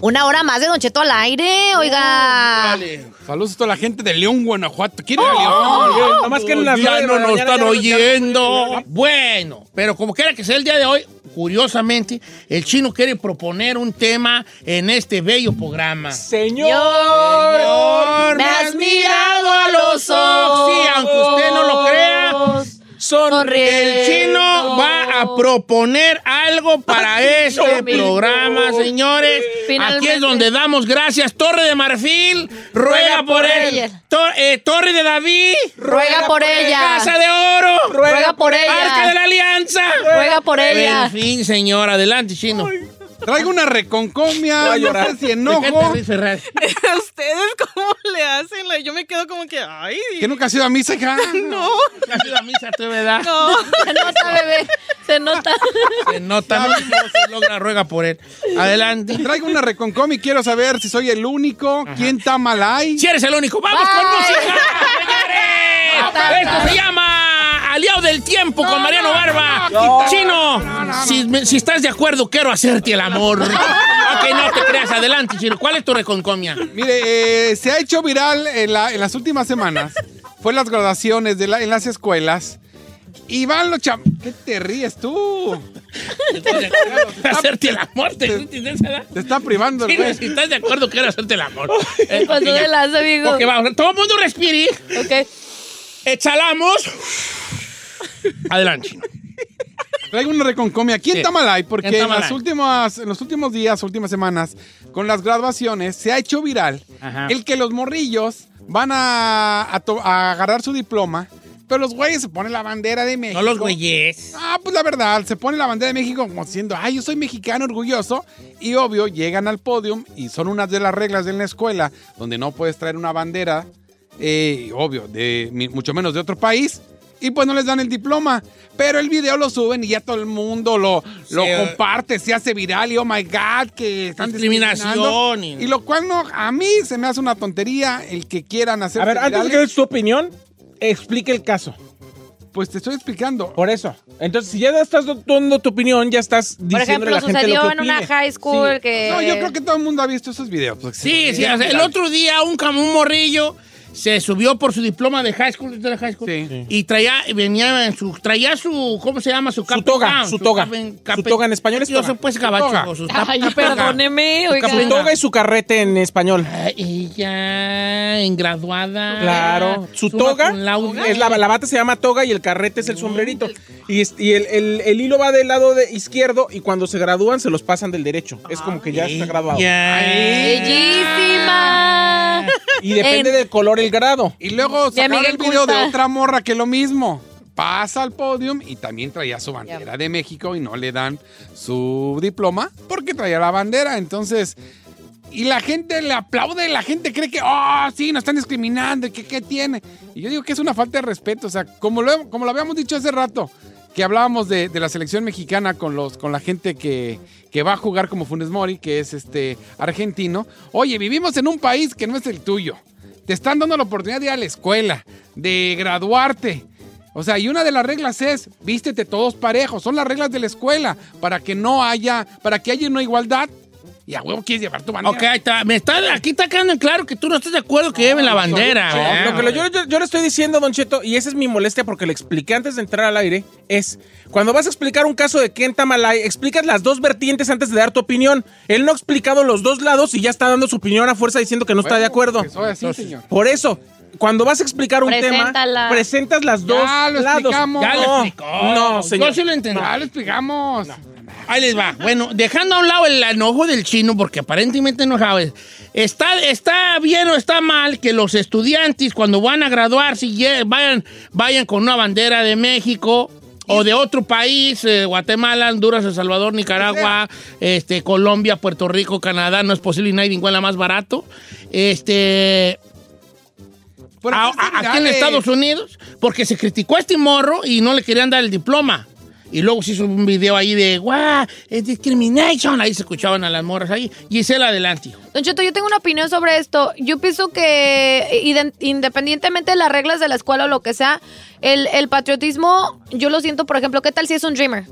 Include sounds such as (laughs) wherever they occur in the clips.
Una hora más de Don Cheto al aire, oiga. Vale. Saludos a toda la gente de León, Guanajuato. ¿Quién era León? Nada más que en las ya no nos están oyendo. Bueno, pero como quiera que sea el día de hoy, curiosamente, el chino quiere proponer un tema en este bello programa. Señor. Señor, me has mirado a los ojos. Sí, aunque usted Sonríe. el chino va a proponer algo para este programa, señores. Finalmente. Aquí es donde damos gracias. Torre de Marfil, ruega por él. Tor- eh, Torre de David, Ruega por ella. Casa de Oro, Ruega por ella. Arca de la Alianza. Ruega por ella. En fin, señor, adelante, chino. Traigo una reconcomia. A No llorar. sé si enojo. (laughs) ¿Ustedes cómo le hacen? Yo me quedo como que, ay, ¿Que nunca has ido a misa, hija? (laughs) no, Ya ha sido a misa, tú, ¿verdad? no. (laughs) Se nota, bebé. Se nota. Se nota, no se logra, ruega por él. Adelante. Traigo una reconcomia y quiero saber si soy el único. ¿Quién está mal ahí? Si eres el único, vamos con Bye. música, señores. Esto se llama Aliado del Tiempo con Mariano Barba. Chino, si, si estás de acuerdo, quiero hacerte el amor. ok, no te creas. Adelante, Chino. ¿Cuál es tu reconcomia? Mire, eh, se ha hecho viral en, la- en las últimas semanas. Fue las graduaciones de la- en las escuelas. Y van los cham... ¿Qué te ríes tú? hacerte el amor. ¿Te, te, te- te- Te está privando el Chino, güey. si estás de acuerdo, quiero hacerte el amor. Eh, de lanza, amigo. Ok, vamos. Todo el mundo respire. Ok. Exhalamos. Adelante, Chino. Traigo una reconcomia. ¿Quién Sí. está mal ahí? Porque ¿Quién está en, las últimas, en los últimos días, últimas semanas, con las graduaciones, se ha hecho viral Ajá. el que los morrillos van a, a to- a agarrar su diploma, pero los güeyes se ponen la bandera de México. No los güeyes. Ah, pues la verdad, se pone la bandera de México como diciendo, ay, yo soy mexicano orgulloso. Y obvio, llegan al podium y son unas de las reglas de la escuela donde no puedes traer una bandera, eh, obvio, de mucho menos de otro país. Y pues no les dan el diploma. Pero el video lo suben y ya todo el mundo lo, lo Sí, eh. comparte, se hace viral y oh my god, que están Discriminación discriminando. y- Y lo cual no, a mí se me hace una tontería el que quieran hacer. A ver, antes de que des tu opinión, explique el caso. Pues te estoy explicando. Por eso. Entonces, si ya estás dando tu opinión, ya estás diciendo Por a ejemplo, la gente lo sucedió que en una high school Sí. que... No, yo creo que todo el mundo ha visto esos videos. pues, Sí, sí, ya o sea, el otro día un, cam- un morrillo se subió por su diploma de high school, ¿de high school? Sí. Y traía, venía en su, traía su, ¿cómo se llama? Su, Su toga, su toga. Su toga en español es Yo toga. soy pues gabacho. Toga. su tap- Ay, perdóneme, oiga. Su toga y su carrete en español. Ella, en graduada. Claro. Su toga, es la, la bata se llama toga y el carrete es el sombrerito. Y, es- y el, el- el hilo va del lado de izquierdo y cuando se gradúan se los pasan del derecho. Es como que ya está graduado. Bellísima. (laughs) Y depende En- del color el grado. Y luego sacaron el video de otra morra que lo mismo. Pasa al podium y también traía su bandera de México y no le dan su diploma porque traía la bandera. Entonces, y la gente le aplaude, la gente cree que, oh, sí, nos están discriminando, que qué tiene. Y yo digo que es una falta de respeto. O sea, como lo, como lo habíamos dicho hace rato, que hablábamos de, de la selección mexicana con, los, con la gente que, que va a jugar como Funes Mori, que es este argentino. Oye, vivimos en un país que no es el tuyo. Te están dando la oportunidad de ir a la escuela, de graduarte. O sea, y una de las reglas es, vístete todos parejos. Son las reglas de la escuela para que no haya, para que haya una igualdad. Y a huevo quieres llevar tu bandera. Ok, ahí está. Me está, aquí está quedando en claro que tú no estás de acuerdo que lleven la bandera. No, ¿verdad? lo que lo- yo, yo- yo le estoy diciendo, Don Cheto, y esa es mi molestia porque le expliqué antes de entrar al aire, es cuando vas a explicar un caso de Ken Tamalay, explicas las dos vertientes antes de dar tu opinión. Él no ha explicado los dos lados y ya está dando su opinión a fuerza diciendo que no está de acuerdo. Que soy así, señor. Por eso, cuando vas a explicar un tema, presentas las dos Ya lo lados. explicamos. Ya no, lo explicó. No, señor. Yo sí lo entendí. Ya lo explicamos. Ahí les va. Bueno, dejando a un lado el enojo del chino, porque aparentemente enojado es. ¿Está, ¿Está bien o está mal que los estudiantes, cuando van a graduarse, lle- vayan, vayan con una bandera de México o de otro país, eh, Guatemala, Honduras, El Salvador, Nicaragua, este, Colombia, Puerto Rico, Canadá, no es posible y nadie igual más barato? Este, a- aquí a- está aquí en. Estados Unidos porque se criticó a este morro y no le querían dar el diploma. Y luego se hizo un video ahí de, guau, es discrimination. Ahí se escuchaban a las morras ahí. Gisela, adelante. Don Cheto, yo tengo una opinión sobre esto. Yo pienso que iden- independientemente de las reglas de la escuela o lo que sea, el, el patriotismo, yo lo siento, por ejemplo, ¿qué tal si es un dreamer?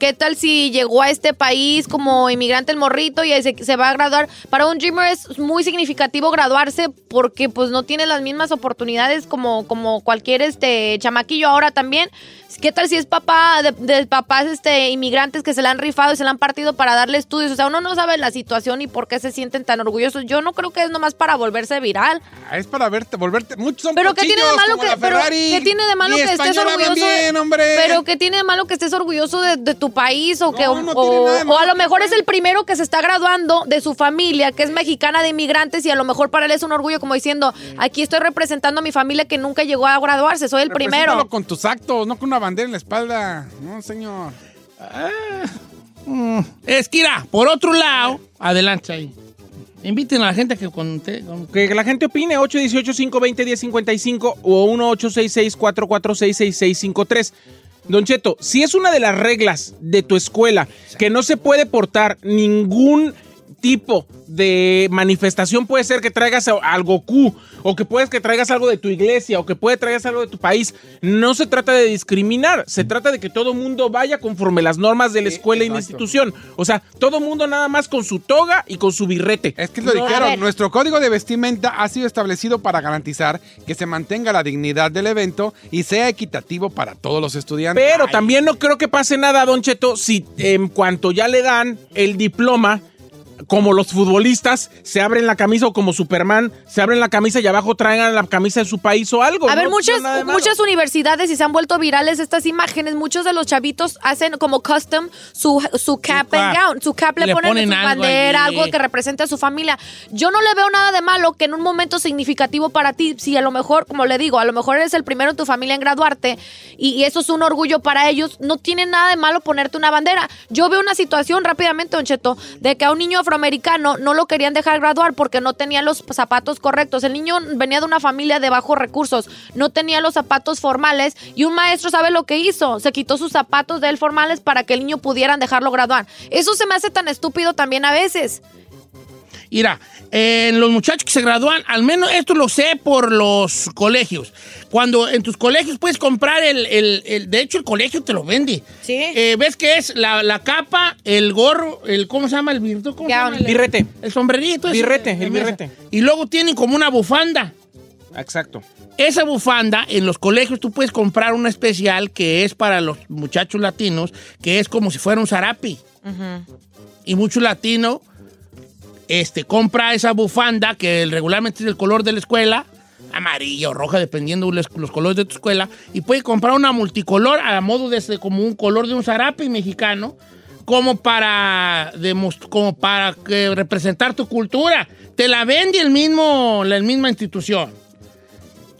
¿Qué tal si llegó a este país como inmigrante el morrito y se, se va a graduar? Para un dreamer es muy significativo graduarse porque pues no tiene las mismas oportunidades como, como cualquier este chamaquillo ahora también. ¿Qué tal si es papá de, de papás este inmigrantes que se la han rifado y se la han partido para darle estudios? O sea, uno no sabe la situación y por qué se sienten tan orgullosos. Yo no creo que es nomás para volverse viral. Ah, Es para verte, volverte. Muchos son Pero ¿qué tiene de malo que pero qué tiene de malo que estés orgulloso? de- también, hombre. Pero qué tiene de malo que estés orgulloso de, de tu país o que No, o, de a lo mejor es el primero que se está graduando de su familia, que es mexicana de inmigrantes y a lo mejor para él es un orgullo como diciendo, aquí estoy representando a mi familia que nunca llegó a graduarse, soy el primero. Con tus actos, no con una bandera en la espalda. No, señor. Esquira, por otro lado, adelante ahí. Inviten a la gente que conté. con- Que la gente opine, 818-520-1055 o 1866-446-6653. Don Cheto, si es una de las reglas de tu escuela que no se puede portar ningún tipo de manifestación, puede ser que traigas al Goku, o que puedes que traigas algo de tu iglesia, o que puede traigas algo de tu país, no se trata de discriminar, se trata de que todo mundo vaya conforme las normas de la escuela y la institución. O sea, todo mundo nada más con su toga y con su birrete. Es que lo No, dijeron, nuestro código de vestimenta ha sido establecido para garantizar que se mantenga la dignidad del evento y sea equitativo para todos los estudiantes. Pero también no creo que pase nada, Don Cheto, si en cuanto ya le dan el diploma, como los futbolistas, se abren la camisa o como Superman, se abren la camisa y abajo traigan la camisa de su país o algo. A ver, No, muchas, muchas universidades y se han vuelto virales estas imágenes. Muchos de los chavitos hacen como custom su, su cap and cap. gown. Su cap le, le ponen, ponen su algo bandera, allí. algo que represente a su familia. Yo no le veo nada de malo que en un momento significativo para ti, si a lo mejor, como le digo, a lo mejor eres el primero en tu familia en graduarte y, y eso es un orgullo para ellos, no tiene nada de malo ponerte una bandera. Yo veo una situación rápidamente, Don Cheto, de que a un niño afroamericano no lo querían dejar graduar porque no tenía los zapatos correctos. El niño venía de una familia de bajos recursos, no tenía los zapatos formales y un maestro sabe lo que hizo, se quitó sus zapatos de él formales para que el niño pudieran dejarlo graduar. Eso se me hace tan estúpido también a veces. Mira, en los muchachos que se gradúan, al menos esto lo sé por los colegios. Cuando en tus colegios puedes comprar el, el- el- de hecho el colegio te lo vende. Sí. Eh, ¿Ves que es la, la capa, el gorro, el, ¿cómo se llama? El birrito, ¿cómo se Gown. llama? El- Birrete. El sombrerito. ese Birrete, el birrete. Y luego tienen como una bufanda. Exacto. Esa bufanda, en los colegios tú puedes comprar una especial que es para los muchachos latinos, que es como si fuera un zarapi. Y mucho latino este, compra esa bufanda que regularmente es del color de la escuela, amarillo o roja, dependiendo los, los colores de tu escuela, y puede comprar una multicolor a modo de como un color de un zarape mexicano, como para, como para que representar tu cultura. Te la vende el mismo, la misma institución.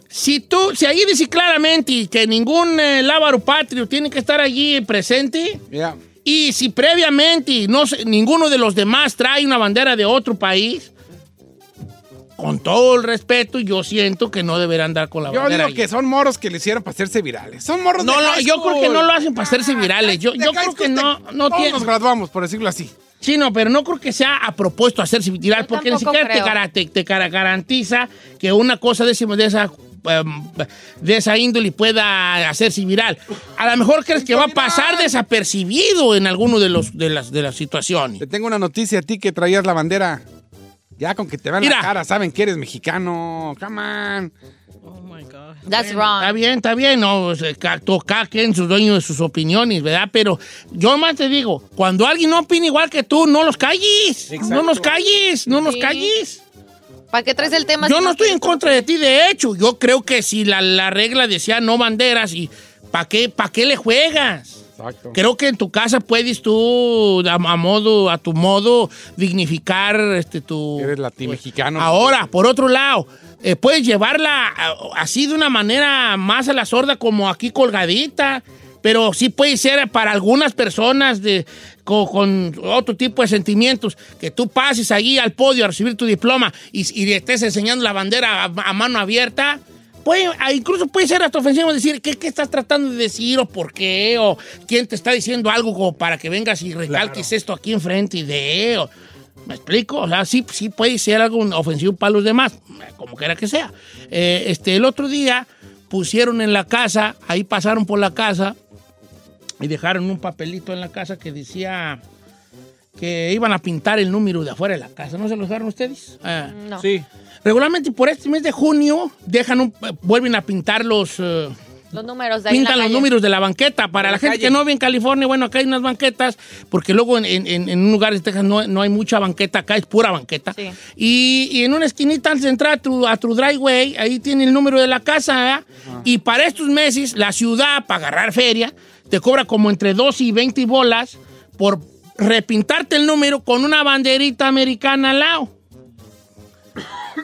Si tú, si ahí dice claramente que ningún eh, lábaro patrio tiene que estar allí presente. Y si previamente no sé, ninguno de los demás trae una bandera de otro país, con todo el respeto, yo siento que no deberán andar con la Yo bandera. digo que son morros que le hicieron para hacerse virales. Son morros No, de no, yo creo que no lo hacen para hacerse virales. Yo, yo creo que no, no todos tiene. nos graduamos, por decirlo así. Sí, no, pero no creo que sea a propósito hacerse viral, Yo porque ni siquiera te, te- te garantiza que una cosa de, ese- de esa de esa índole pueda hacerse viral. A lo mejor crees que va a pasar desapercibido en alguno de, los, de, las, de las situaciones. Te tengo una noticia a ti que traías la bandera. Ya con que te vean Mira. la cara, saben que eres mexicano. Come on. Oh my God. That's Está wrong. bien, está bien, no, o sea, ca- to- cada quien sus dueños de sus opiniones, ¿verdad? Pero yo más te digo, cuando alguien no opina igual que tú, no los calles, no nos calles, no nos Sí. calles. ¿Para qué traes el tema? Yo si no estoy en contra de ti, de hecho, yo creo que si la, la regla decía no banderas, y ¿para qué, pa' qué le juegas? Exacto. Creo que en tu casa puedes tú, a, a modo, a tu modo, dignificar este, tu... Eres latimexicano. Ahora, por otro lado, eh, puedes llevarla a- así de una manera más a la sorda como aquí colgadita, pero sí puede ser para algunas personas de, co- con, otro tipo de sentimientos, que tú pases ahí al podio a recibir tu diploma y, y le estés enseñando la bandera a, a mano abierta. Puede, ah, incluso puede ser hasta ofensivo decir ¿qué, qué estás tratando de decir o por qué o quién te está diciendo algo como para que vengas y recalques esto aquí enfrente y de... o- ¿Me explico? O sea, sí, sí puede ser algo ofensivo para los demás, como quiera que sea. Eh, este, el otro día pusieron en la casa, ahí pasaron por la casa y dejaron un papelito en la casa que decía que iban a pintar el número de afuera de la casa. ¿No se lo dejaron ustedes? Ah. No. Sí. Regularmente por este mes de junio dejan un, eh, vuelven a pintar los... eh, Los números de ahí pintan los calle. números de la banqueta. Para la, la gente que no vive en California, bueno, acá hay unas banquetas, porque luego en, en, en un lugar de Texas no, no hay mucha banqueta, acá es pura banqueta. Sí. Y, y en una esquinita antes de entrar a tu, a tu driveway, ahí tiene el número de la casa, ¿eh? Y para estos meses, la ciudad, para agarrar feria, te cobra como entre 2 y 20 bolas por repintarte el número con una banderita americana al lado.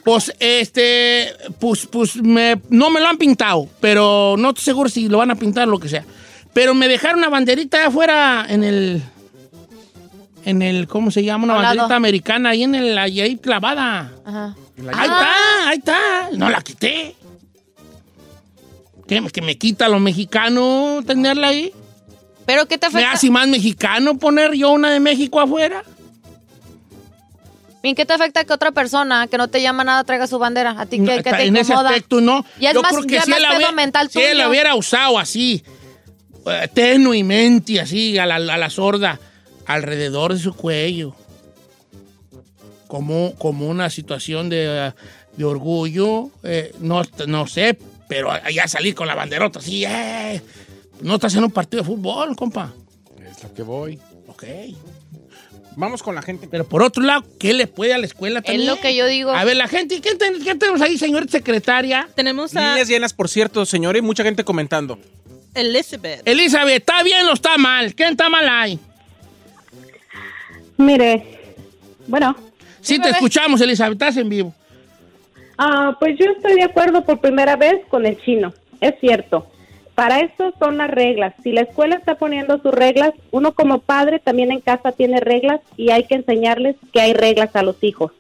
Pues, este, pues, pues me- no me lo han pintado, pero no estoy seguro si lo van a pintar o lo que sea. Pero me dejaron una banderita afuera en el, en el, ¿cómo se llama? Una banderita americana ahí en el, ahí clavada. Ajá. Ahí está, ahí está. No la quité. ¿Qué? ¿Que me quita lo mexicano tenerla ahí? ¿Pero qué te ¿Me afecta? hace más mexicano poner yo una de México afuera? ¿En qué te afecta que otra persona que no te llama nada traiga su bandera? ¿A ti No, qué, qué te en ese incomoda? aspecto no. Ya es Yo más- creo que si más él, hubiera, mental si él lo hubiera usado así, eh, tenuemente, así, a la, a la sorda, alrededor de su cuello, como, como una situación de, eh, de orgullo, eh, no, no sé, pero ya salir con la banderota así, eh, no estás en un partido de fútbol, compa. Es lo que voy. Ok. Vamos con la gente. Pero por otro lado, ¿qué le puede a la escuela también? Es lo que yo digo. A ver, la gente, ¿qué, ten- qué tenemos ahí, señorita secretaria? Tenemos a Líneas llenas, por cierto, señores, mucha gente comentando. Elizabeth. Elizabeth, ¿está bien o está mal? ¿Quién está mal ahí? Mire, bueno, Sí, te escuchamos, Elizabeth, estás en vivo. Ah, pues yo estoy de acuerdo por primera vez con el chino, es cierto. Para eso son las reglas. Si la escuela está poniendo sus reglas, uno como padre también en casa tiene reglas y hay que enseñarles que hay reglas a los hijos.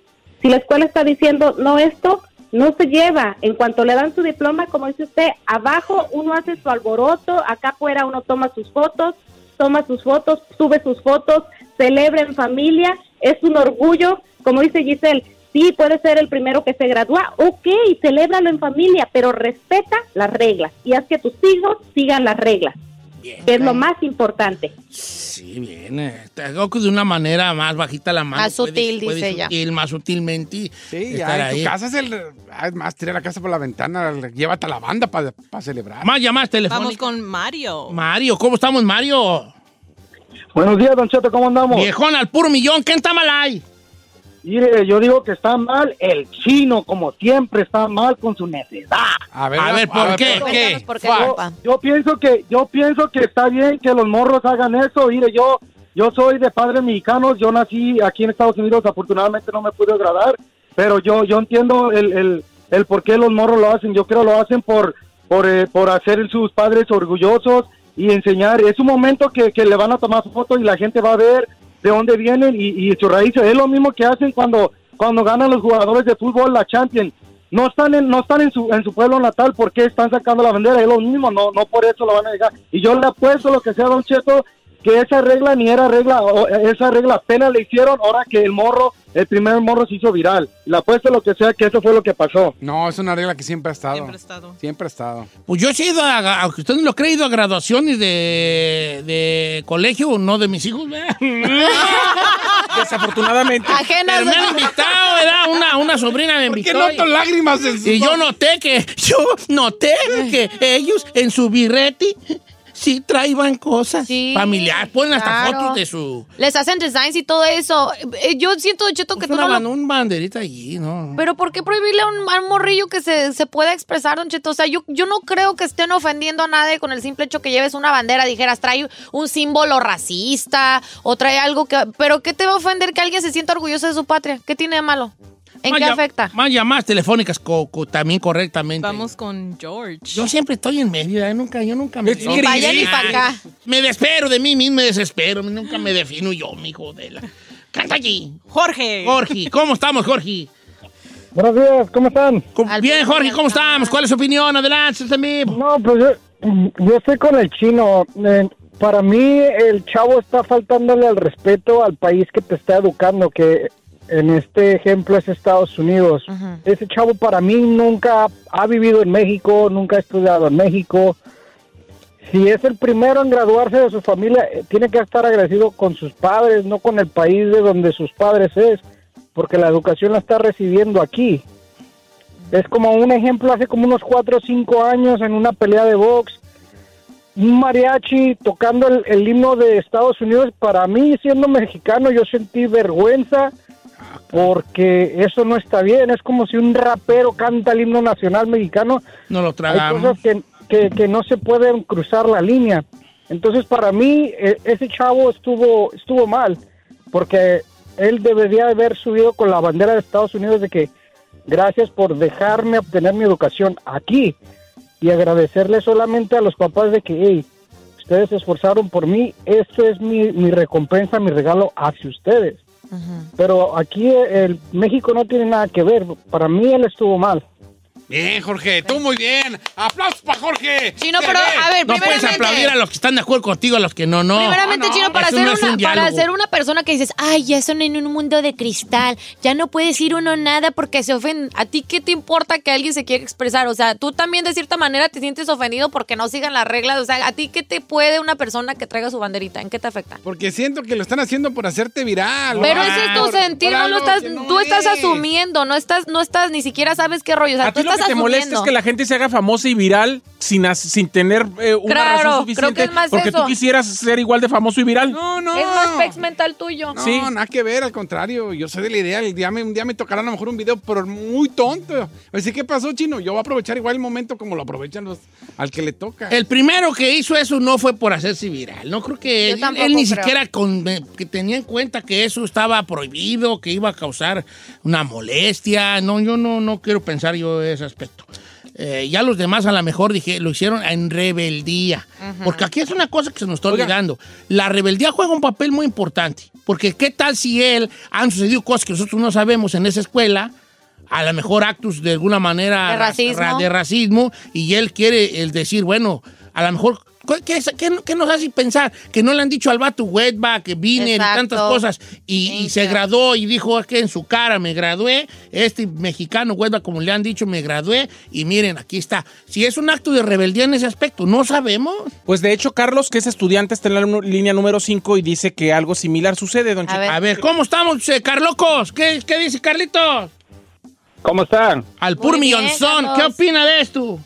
Si la escuela está diciendo no esto, no se lleva. En cuanto le dan su diploma, como dice usted, abajo uno hace su alboroto, acá afuera uno toma sus fotos, toma sus fotos, sube sus fotos, celebra en familia, es un orgullo, como dice Giselle, sí puede ser el primero que se gradúa, ok, celébralo en familia, pero respeta las reglas y haz que tus hijos sigan las reglas, que es lo más importante. Sí, bien. eh, te hago que de una manera más bajita la mano. Más sutil, puedes dice ella. sutil, Más sutilmente. Sí, estar ya en ahí. tu casa es el. ah, Es más, tirar la casa por la ventana, llévate a la banda para celebrar. Más llamadas telefónicas. Vamos con Mario. Mario, ¿cómo estamos, Mario? Buenos días, Don Cheto, ¿cómo andamos? Viejón al puro millón, ¿quién está mal ahí? Mire, yo digo que está mal el chino, como siempre está mal con su necedad. A ver, A ver, ¿por qué? Cuéntanos por qué, Yo, yo pienso que yo pienso que está bien que los morros hagan eso. Mire, yo yo soy de padres mexicanos, yo nací aquí en Estados Unidos, afortunadamente no me pude agradar, pero yo yo entiendo el, el, el por qué los morros lo hacen. Yo creo lo hacen por por, eh, por hacer sus padres orgullosos y enseñar. Es un momento que, que le van a tomar su foto y la gente va a ver de dónde vienen y, y sus raíces. Es lo mismo que hacen cuando cuando ganan los jugadores de fútbol la Champions. No están en, no están en su, en su pueblo natal porque están sacando la bandera, es lo mismo, no, no por eso lo van a dejar. Y yo le apuesto lo que sea, Don Cheto, que esa regla ni era regla, o- esa regla apenas le hicieron ahora que el morro, el primer morro se hizo viral. Le apuesto lo que sea que eso fue lo que pasó. No, es una regla que siempre ha estado. Siempre ha estado. Siempre ha estado. Pues yo he ido, a, aunque usted no lo creído, a graduaciones de, de colegio, no de mis hijos, ¿verdad? (laughs) Desafortunadamente. Ajenas. Pero me han invitado, ¿verdad? Una, una sobrina me ¿Por qué invitó. y- noto lágrimas en sus Y yo noté que, (laughs) yo noté que ellos en su birreti sí traían cosas Sí, familiares. Ponen hasta claro. fotos de su... Les hacen designs y todo eso. Eh, Yo siento, Cheto, que Pues tú no lo... un banderita allí, ¿no? Pero ¿por qué prohibirle a un, a un morrillo que se, se pueda expresar, Don Cheto? O sea, yo, yo no creo que estén ofendiendo a nadie con el simple hecho que lleves una bandera. Dijeras, trae un símbolo racista o trae algo que... Pero ¿qué te va a ofender que alguien se sienta orgulloso de su patria? ¿Qué tiene de malo? ¿En Más qué afecta? Más llamadas telefónicas co- co- también correctamente. Vamos con George. Yo siempre estoy en medio, ¿eh? nunca, yo nunca me... Ni para allá ni para acá. Me desespero de mí mismo, me desespero. Nunca me defino yo, mi hijo de la... Canta allí. Jorge. Jorge, ¿cómo estamos, Jorge? Buenos días, ¿cómo están? ¿Cómo- Al Bien, Jorge, ¿cómo estamos? ¿Cuál es su opinión? Adelante, usted mismo. No, pues yo, yo estoy con el chino. Eh, para mí el chavo está faltándole al respeto al país que te está educando, que en este ejemplo es Estados Unidos. Ese chavo para mí nunca ha vivido en México, nunca ha estudiado en México. Si es el primero en graduarse de su familia, eh, tiene que estar agradecido con sus padres, no con el país de donde sus padres es, porque la educación la está recibiendo aquí. Es como un ejemplo hace como unos 4 o 5 años en una pelea de box. Un mariachi tocando el, el himno de Estados Unidos. Para mí, siendo mexicano, yo sentí vergüenza porque eso no está bien. Es como si un rapero canta el himno nacional mexicano. No lo Hay tragamos. cosas que, que, que no se pueden cruzar la línea. Entonces, para mí, e- ese chavo estuvo, estuvo mal, porque él debería haber subido con la bandera de Estados Unidos de que gracias por dejarme obtener mi educación aquí y agradecerle solamente a los papás de que, hey, ustedes se esforzaron por mí, esto es mi, mi recompensa, mi regalo hacia ustedes. Pero aquí el México no tiene nada que ver. Para mí él estuvo mal. Bien, Jorge, tú muy bien. Aplausos para Jorge. Chino, pero ve. a ver, No puedes aplaudir a los que están de acuerdo contigo, a los que no, no. Primeramente, No, no, Chino, para, ser no una, un para ser una persona que dices, ay, ya son en un mundo de cristal, ya no puede decir uno nada porque se ofenden. ¿A ti qué te importa que alguien se quiera expresar? O sea, tú también de cierta manera te sientes ofendido porque no sigan las reglas. O sea, ¿a ti qué te puede una persona que traiga su banderita? ¿En qué te afecta? Porque siento que lo están haciendo por hacerte viral. Pero ese es tu por- sentir, por no lo algo estás, tú estás es. asumiendo, no estás, no estás, ni siquiera sabes qué rollo. O sea, tú lo que te asumiendo. molesta es que la gente se haga famosa y viral sin, sin tener eh, una Claro, razón creo suficiente. que es más porque eso. tú quisieras ser igual de famoso y viral. No, no. Es más pex mental tuyo. No, Sí. nada que ver, al contrario. Yo soy de la idea. El día me, un día me tocará a lo mejor un video, pero muy tonto. Así, ¿qué pasó, chino? Yo voy a aprovechar igual el momento como lo aprovechan los al que le toca. El primero que hizo eso no fue por hacerse viral. No creo que Yo él, ni creo. siquiera con- eh, que tenía en cuenta que eso estaba prohibido, que iba a causar una molestia. No, yo no, no quiero pensar yo ese aspecto. Eh, ya los demás a lo mejor dije, lo hicieron en rebeldía. Porque aquí es una cosa que se nos está Oiga. olvidando. La rebeldía juega un papel muy importante. Porque qué tal si él han sucedido cosas que nosotros no sabemos en esa escuela, a lo mejor actos de alguna manera De racismo. ra- de racismo, y él quiere el decir, bueno, a lo mejor, ¿qué, qué- qué nos hace pensar? Que no le han dicho al vato wetback, que vine y tantas cosas, y, y se graduó y dijo que en su cara me gradué, este mexicano wetback, como le han dicho, me gradué, y miren, aquí está. Si es un acto de rebeldía en ese aspecto, no sabemos. Pues de hecho, Carlos, que es estudiante, está en la línea número 5 y dice que algo similar sucede, don A ver. A ver, ¿cómo estamos, eh, Carlocos? ¿Qué, ¿Qué dice Carlitos? ¿Cómo están? Al pur millonzón, ¿qué opina de esto?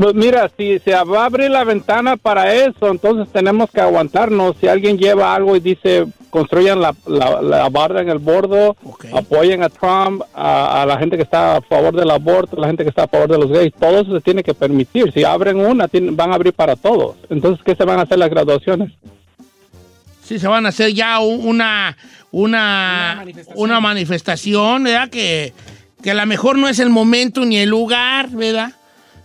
Pues mira, si se va a abrir la ventana para eso, entonces tenemos que aguantarnos. Si alguien lleva algo y dice construyan la, la, la barra en el bordo, apoyen a Trump, a, a la gente que está a favor del aborto, a la gente que está a favor de los gays, todo eso se tiene que permitir. Si abren una, tienen- van a abrir para todos. Entonces, ¿qué se van a hacer las graduaciones? Sí, se van a hacer ya una, una, una manifestación, ¿verdad? Que, que a lo mejor no es el momento ni el lugar, ¿verdad?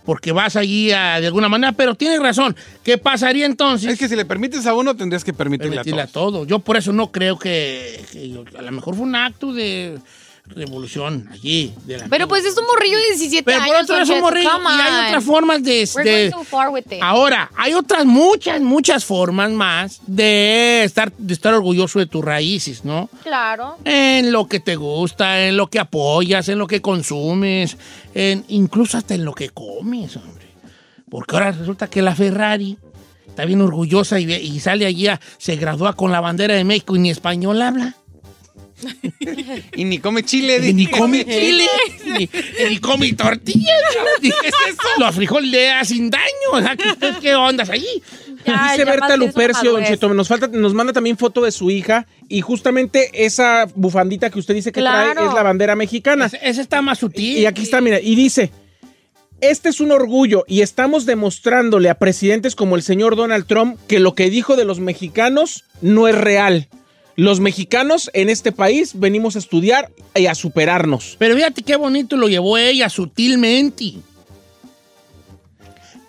Porque vas allí a- de alguna manera, pero tienes razón. ¿Qué pasaría entonces? Es que si le permites a uno, tendrías que permitirle Permitirle a a todos. todo. Yo por eso no creo que, que yo- a lo mejor fue un acto de revolución allí. De la Pero pues es un morrillo de 17 Pero por años. otro lado es Don un morrillo y hay otras formas de... We're de- going too far with it. Ahora, hay otras muchas, muchas formas más de estar, de estar orgulloso de tus raíces, ¿no? Claro. En lo que te gusta, en lo que apoyas, en lo que consumes, en, incluso hasta en lo que comes, hombre. Porque ahora resulta que la Ferrari está bien orgullosa y, sale allí, a- se gradúa con la bandera de México y ni español habla. Y ni come chile. Y ni come chile, ni, (laughs) ni come tortillas. ¿qué es eso? Los frijoles le hacen daño. O sea, ¿qué, qué ondas? Ya, Dice ya Berta Lupercio, Don. Cheto, nos, falta, nos manda también foto de su hija y justamente esa bufandita que usted dice que Claro. trae es la bandera mexicana. Ese, ese está más sutil. Y aquí está, mira, y dice, este es un orgullo y estamos demostrándole a presidentes como el señor Donald Trump que lo que dijo de los mexicanos no es real. Los mexicanos en este país venimos a estudiar y a superarnos. Pero fíjate qué bonito lo llevó ella sutilmente.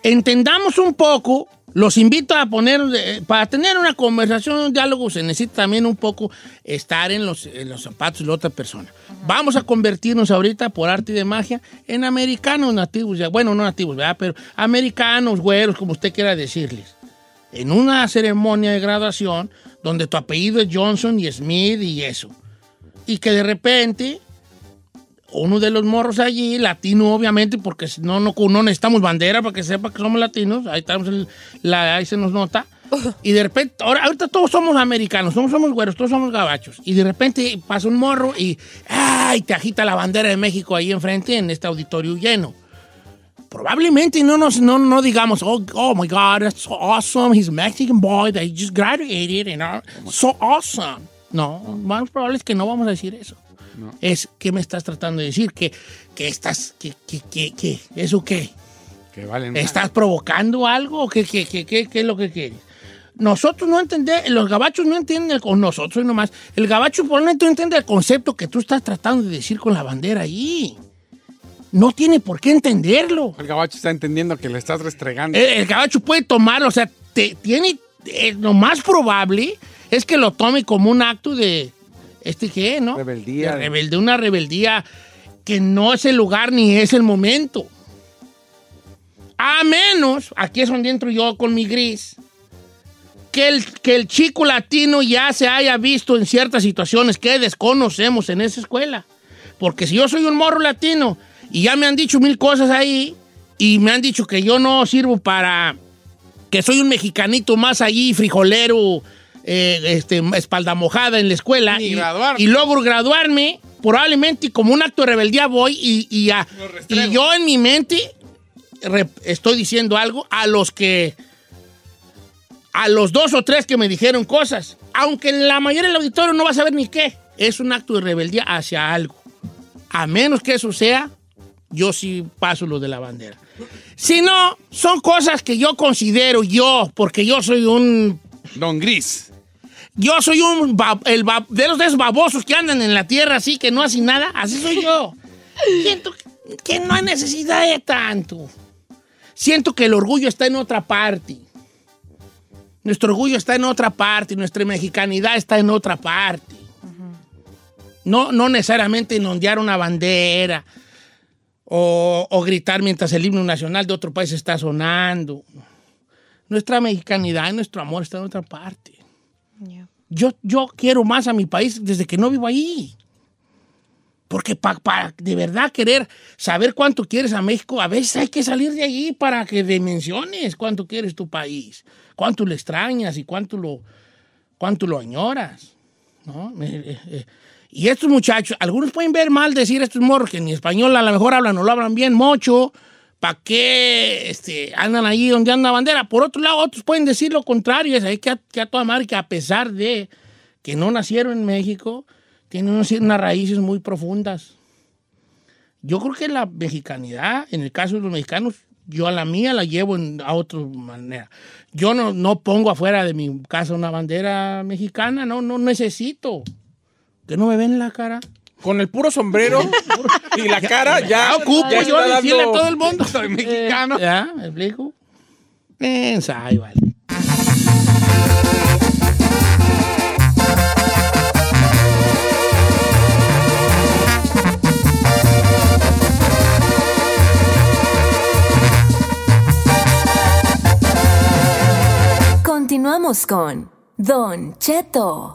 Entendamos un poco, los invito a poner, eh, para tener una conversación, un diálogo, se necesita también un poco estar en los, en los zapatos de la otra persona. Vamos a convertirnos ahorita, por arte de magia, en americanos nativos, bueno, no nativos, ¿verdad? Pero americanos, güeros, como usted quiera decirles. En una ceremonia de graduación donde tu apellido es Johnson y Smith y eso. Y que de repente uno de los morros allí, latino obviamente, porque no, no, no necesitamos bandera para que sepa que somos latinos, ahí, estamos el- la, ahí se nos nota. (laughs) Y de repente, ahora, ahorita todos somos americanos, todos somos güeros, todos somos gabachos. Y de repente pasa un morro y ¡ay! te agita la bandera de México ahí enfrente en este auditorio lleno. Probablemente no nos no, no digamos, oh, oh my God, that's so awesome, he's a Mexican boy that just graduated and uh, so awesome. No, más probable es que no vamos a decir eso. Es, ¿qué me estás tratando de decir? ¿Que, que estás, que, que, que, que, eso qué? Que valen. ¿Estás provocando algo o qué, qué, qué, qué, qué es lo que quieres? Nosotros no entendemos, los gabachos no entienden, con nosotros nomás, el gabacho probablemente no entiende el concepto que tú estás tratando de decir con la bandera ahí. No tiene por qué entenderlo. El gabacho está entendiendo que le estás restregando. El, el gabacho puede tomar, o sea, te- tiene, eh, lo más probable es que lo tome como un acto de, ¿este qué, no? Rebeldía. De rebelde, una rebeldía que no es el lugar ni es el momento. A menos, aquí es donde entro yo con mi gris, que el, que el chico latino ya se haya visto en ciertas situaciones que desconocemos en esa escuela. Porque si yo soy un morro latino y ya me han dicho mil cosas ahí y me han dicho que yo no sirvo para, que soy un mexicanito más allí, frijolero, eh, este, espalda mojada en la escuela. Y, y logro graduarme, probablemente como un acto de rebeldía voy y, y, a- y yo en mi mente re- estoy diciendo algo a los que a los dos o tres que me dijeron cosas, aunque la mayoría del auditorio no va a saber ni qué, es un acto de rebeldía hacia algo. A menos que eso sea, yo sí paso lo de la bandera. Si no, son cosas que yo considero yo, porque yo soy un Don Gris. yo soy un ba- el ba- de los de esos babosos que andan en la tierra así, que no hacen nada. Así soy yo. Siento que- que no hay necesidad de tanto. Siento que el orgullo está en otra parte. Nuestro orgullo está en otra parte, nuestra mexicanidad está en otra parte. No, no necesariamente en ondear una bandera o, o gritar mientras el himno nacional de otro país está sonando. Nuestra mexicanidad y nuestro amor está en otra parte. Yo, yo quiero más a mi país desde que no vivo ahí. Porque para de verdad querer saber cuánto quieres a México, a veces hay que salir de allí para que dimensiones cuánto quieres tu país, cuánto lo extrañas y cuánto lo, cuánto lo añoras. ¿no? Eh, eh, eh. Y estos muchachos, algunos pueden ver mal decir estos morros que ni español a lo mejor hablan o lo hablan bien mucho, ¿para qué este, andan ahí donde anda bandera? Por otro lado, otros pueden decir lo contrario, es que a, que a toda madre que a pesar de que no nacieron en México, tienen unas raíces muy profundas. Yo creo que la mexicanidad, en el caso de los mexicanos, yo a la mía la llevo en, a otra manera. Yo no, no pongo afuera de mi casa una bandera mexicana, no, no necesito que no me ven la cara. Con el puro sombrero y la cara ya. ocupo yo decirle dando... a todo el mundo. (laughs) Soy mexicano. Eh, ya, me explico. Ensayo, vale. Continuamos con Don Cheto.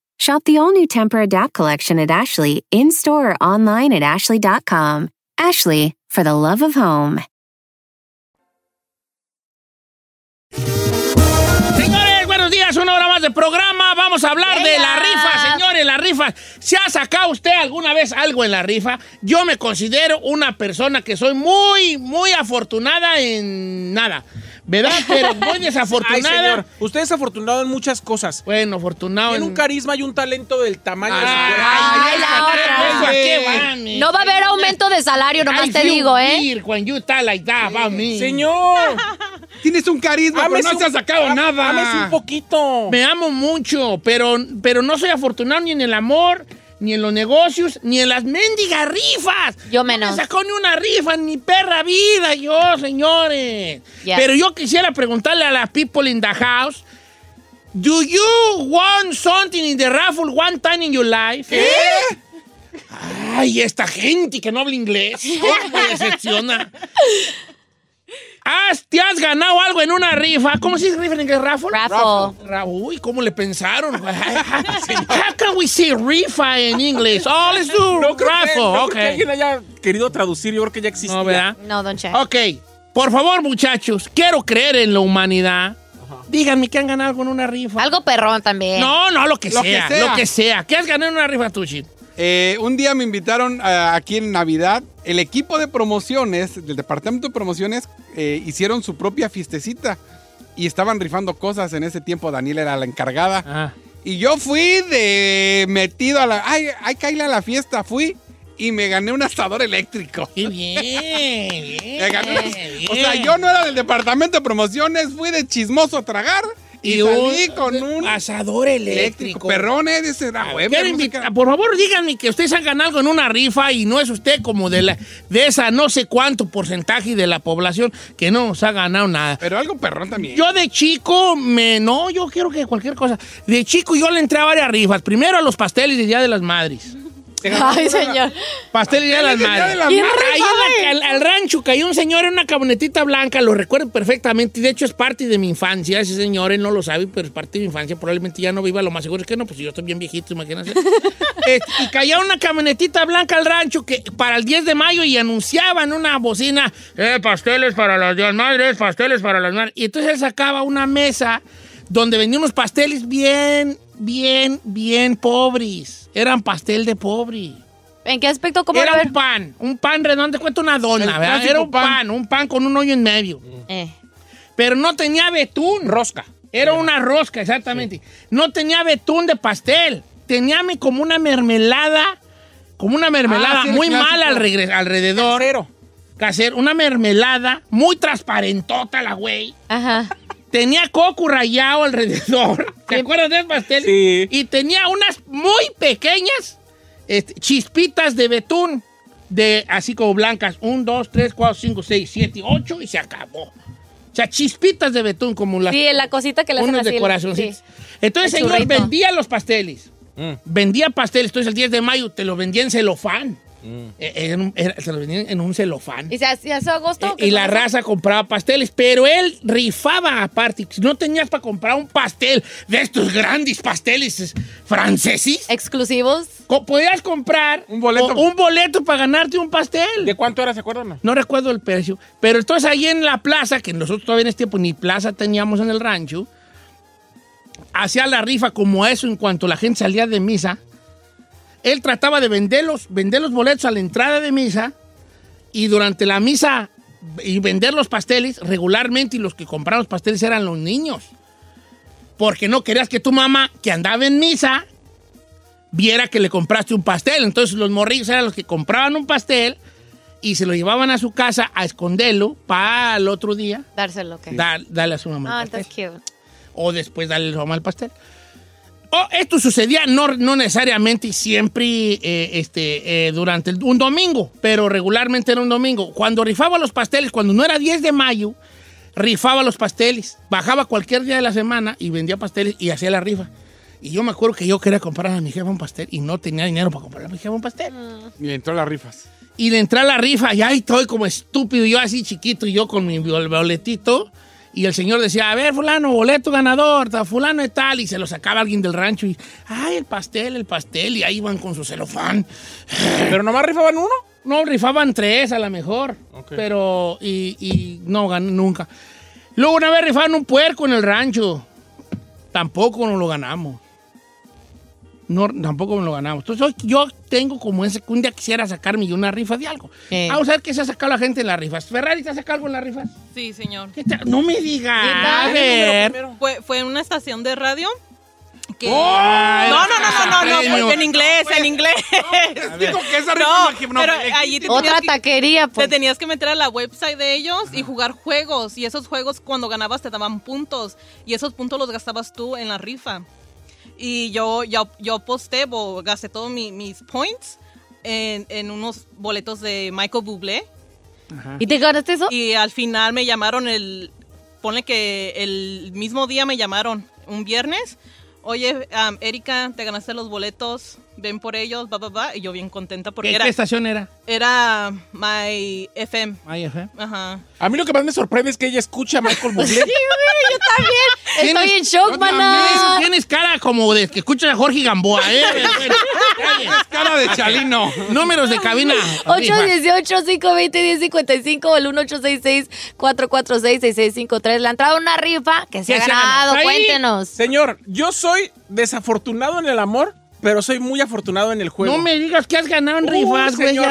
Shop the all new Temper Adapt collection at Ashley in store or online at ashley.com. Ashley, for the love of home. Señores, buenos días, una hora más de programa. Vamos a hablar de la rifa, señores, la rifa. ¿Se ha sacado usted alguna vez algo en la rifa? Yo me considero una persona que soy muy, muy afortunada en nada. ¿Verdad? (laughs) Pero muy Ay, desafortunada. señor, usted es afortunado en muchas cosas. Bueno, afortunado Tiene en... un carisma y un talento del tamaño de su Ay, cuerpo. Ay, la otra. ¿Eso a qué va, mi? No va a haber aumento de salario, nomás te digo, ¿eh? when you like that me. Señor, (laughs) Tienes un carisma, pero no se ha un- sacado nada. ámese un poquito. Me amo mucho, pero, pero no soy afortunado ni en el amor, ni en los negocios, ni en las mendigas rifas. Yo No menos. me sacó ni una rifa en mi perra vida, yo, señores. Pero yo quisiera preguntarle a las people in the house, do you want something in the raffle one time in your life? Ay, esta gente que no habla inglés. ¿Cómo me decepciona? (laughs) ¿Has- ¿Te has ganado algo en una rifa? ¿Cómo se dice rifa en inglés? ¿Raffle? Raffle. Ra- Uy, ¿cómo le pensaron? (laughs) How can we say rifa en inglés? Oh, let's do No creo que- raffle. no creo ok. que alguien haya querido traducir, yo creo que ya existía. No, ¿verdad? No, don Che. Ok, por favor, muchachos, quiero creer en la humanidad. Díganme que han ganado en una rifa. Algo perrón también. No, no, lo que, Lo que sea, sea. Lo que sea. ¿Qué has ganado en una rifa, Tuchi? Eh, un día me invitaron a- aquí en Navidad. El equipo de promociones, del departamento de promociones, eh, hicieron su propia fiestecita. Y estaban rifando cosas en ese tiempo. Daniel era la encargada. Ah. Y yo fui de metido a la. Ay, ay, caíle a la fiesta. Fui y me gané un asador eléctrico. Qué bien, bien. (laughs) Me gané un- bien. O sea, yo no era del departamento de promociones. Fui de chismoso a tragar. Y, salí con un asador eléctrico. perrones. Dice, ah, güey, Quiero me puse invitar- por favor, díganme que ustedes han ganado algo en una rifa y no es usted como de, la, de esa no sé cuánto porcentaje de la población que no nos ha ganado nada. Pero algo perrón también. Yo de chico, me, no, yo quiero que cualquier cosa. De chico yo le entré a varias rifas. Primero a los pasteles de Día de las Madres. Ay, señor. Pasteles de las Madres. las ¿Quién Ahí en la- al, al rancho cayó un señor en una camionetita blanca, lo recuerdo perfectamente, y de hecho es parte de mi infancia, ese señor, él no lo sabe, pero es parte de mi infancia, probablemente ya no viva, lo más seguro es que no, pues yo estoy bien viejito, imagínense. (laughs) Este, y caía una camionetita blanca al rancho que para el 10 de mayo y anunciaban una bocina, eh, pasteles para las Días Madres, pasteles para las madres. Y entonces él sacaba una mesa donde vendía unos pasteles bien, bien, bien pobres. Eran pastel de pobre. ¿En qué aspecto? ¿Cómo Era un pan, un pan redondo, te cuento una dona, El ¿verdad? Era un pan. pan. un pan con un hoyo en medio. Eh. Pero no tenía betún. Rosca. Era una rosca, exactamente. No tenía betún de pastel. Tenía como una mermelada, como una mermelada Ah, sí, muy mala al alrededor. Cero. Casero, una mermelada muy transparentota la güey. Ajá. Tenía coco rayado alrededor. (laughs) ¿Te acuerdas del pastel? Sí. Y tenía unas muy pequeñas este, chispitas de betún, de así como blancas. Un, dos, tres, cuatro, cinco, seis, siete, ocho y se acabó. O sea, chispitas de betún como las Sí, la cosita que le hacen así. de corazoncitos. sí. Entonces, El señor, churrito. vendía los pasteles. Mm. Vendía pasteles. Entonces, el 10 de mayo te los vendía en celofán. Mm. Eh, en un- era- se los vendían en un celofán. ¿Y se hacía su agosto? Eh, ¿Qué y la raza compraba pasteles, pero él rifaba aparte. Si no tenías para comprar un pastel de estos grandes pasteles es- franceses, Exclusivos. co- podías comprar Un boleto. un boleto para ganarte un pastel. ¿De cuánto era, se acuerdan? no? No recuerdo el precio. Pero entonces ahí en la plaza, que nosotros todavía en este tiempo ni plaza teníamos en el rancho, hacía la rifa como eso en cuanto la gente salía de misa. Él trataba de venderlos, vender los boletos a la entrada de misa y durante la misa y vender los pasteles regularmente y los que compraban los pasteles eran los niños. Porque no querías que tu mamá, que andaba en misa, viera que le compraste un pastel. Entonces los morrillos eran los que compraban un pastel y se lo llevaban a su casa a esconderlo para el otro día Dárselo, dar- darle a su mamá Ah, that's cute. O después darle a su mamá el pastel. Oh, esto sucedía no, no necesariamente siempre eh, este, eh, durante el- un domingo, pero regularmente era un domingo. Cuando rifaba los pasteles, cuando no era 10 de mayo, rifaba los pasteles. Bajaba cualquier día de la semana y vendía pasteles y hacía la rifa. Y yo me acuerdo que yo quería comprar a mi jefa un pastel y no tenía dinero para comprar a mi jefa un pastel. Y entró a las rifas. Y le entré a la rifa y ahí estoy como estúpido, yo así chiquito y yo con mi bol- boletito. Y el señor decía, a ver, fulano, boleto ganador, fulano y tal. Y se lo sacaba alguien del rancho y, ay, el pastel, el pastel. Y ahí iban con su celofán. ¿Pero nomás rifaban uno? No, rifaban tres a lo mejor. Pero, y, y no gané nunca. Luego una vez rifaban un puerco en el rancho. Tampoco nos lo ganamos. No, tampoco nos lo ganamos. Entonces hoy yo tengo como ese que un día quisiera sacarme yo una rifa de algo. Vamos a ver qué se ha sacado la gente en las rifas. ¿Ferrari te ha sacado algo en las rifas? Sí, señor. No me digas. A ver. Fue, fue en una estación de radio que... ¡Oh! no, no, no, no, no, no, en inglés, en inglés. Digo que esa rifa No, pero allí te Otra taquería, Te pues. tenías que meter a la website de ellos y jugar juegos. Y esos juegos, cuando ganabas, te daban puntos. Y esos puntos los gastabas tú en la rifa. Y yo, yo, yo posté, o gasté todos mi- mis points en, en unos boletos de Michael Bublé. ¿Y te ganaste eso? Y al final me llamaron el. Ponle que el mismo día me llamaron, un viernes. Oye, um, Erika, te ganaste los boletos, ven por ellos, va, va, va. Y yo bien contenta porque ¿Qué, era, qué estación era? era My FM. Ay, ajá. Ajá. A mí lo que más me sorprende es que ella escucha a Michael Bublé. (laughs) Sí, güey, yo también. Estoy en shock, Eso maná. Tienes cara como de que escuchas a Jorge Gamboa, ¿eh? Bueno, Cara de chalino. Números de cabina. 818-520-1055 o el 1866-446-6653. Le ha entrado una rifa que se ¿Qué ha ganado. ganado? Ahí. Cuéntenos. Señor, yo soy desafortunado en el amor, pero soy muy afortunado en el juego. No me digas que has ganado en Uh, rifas, güey. Yo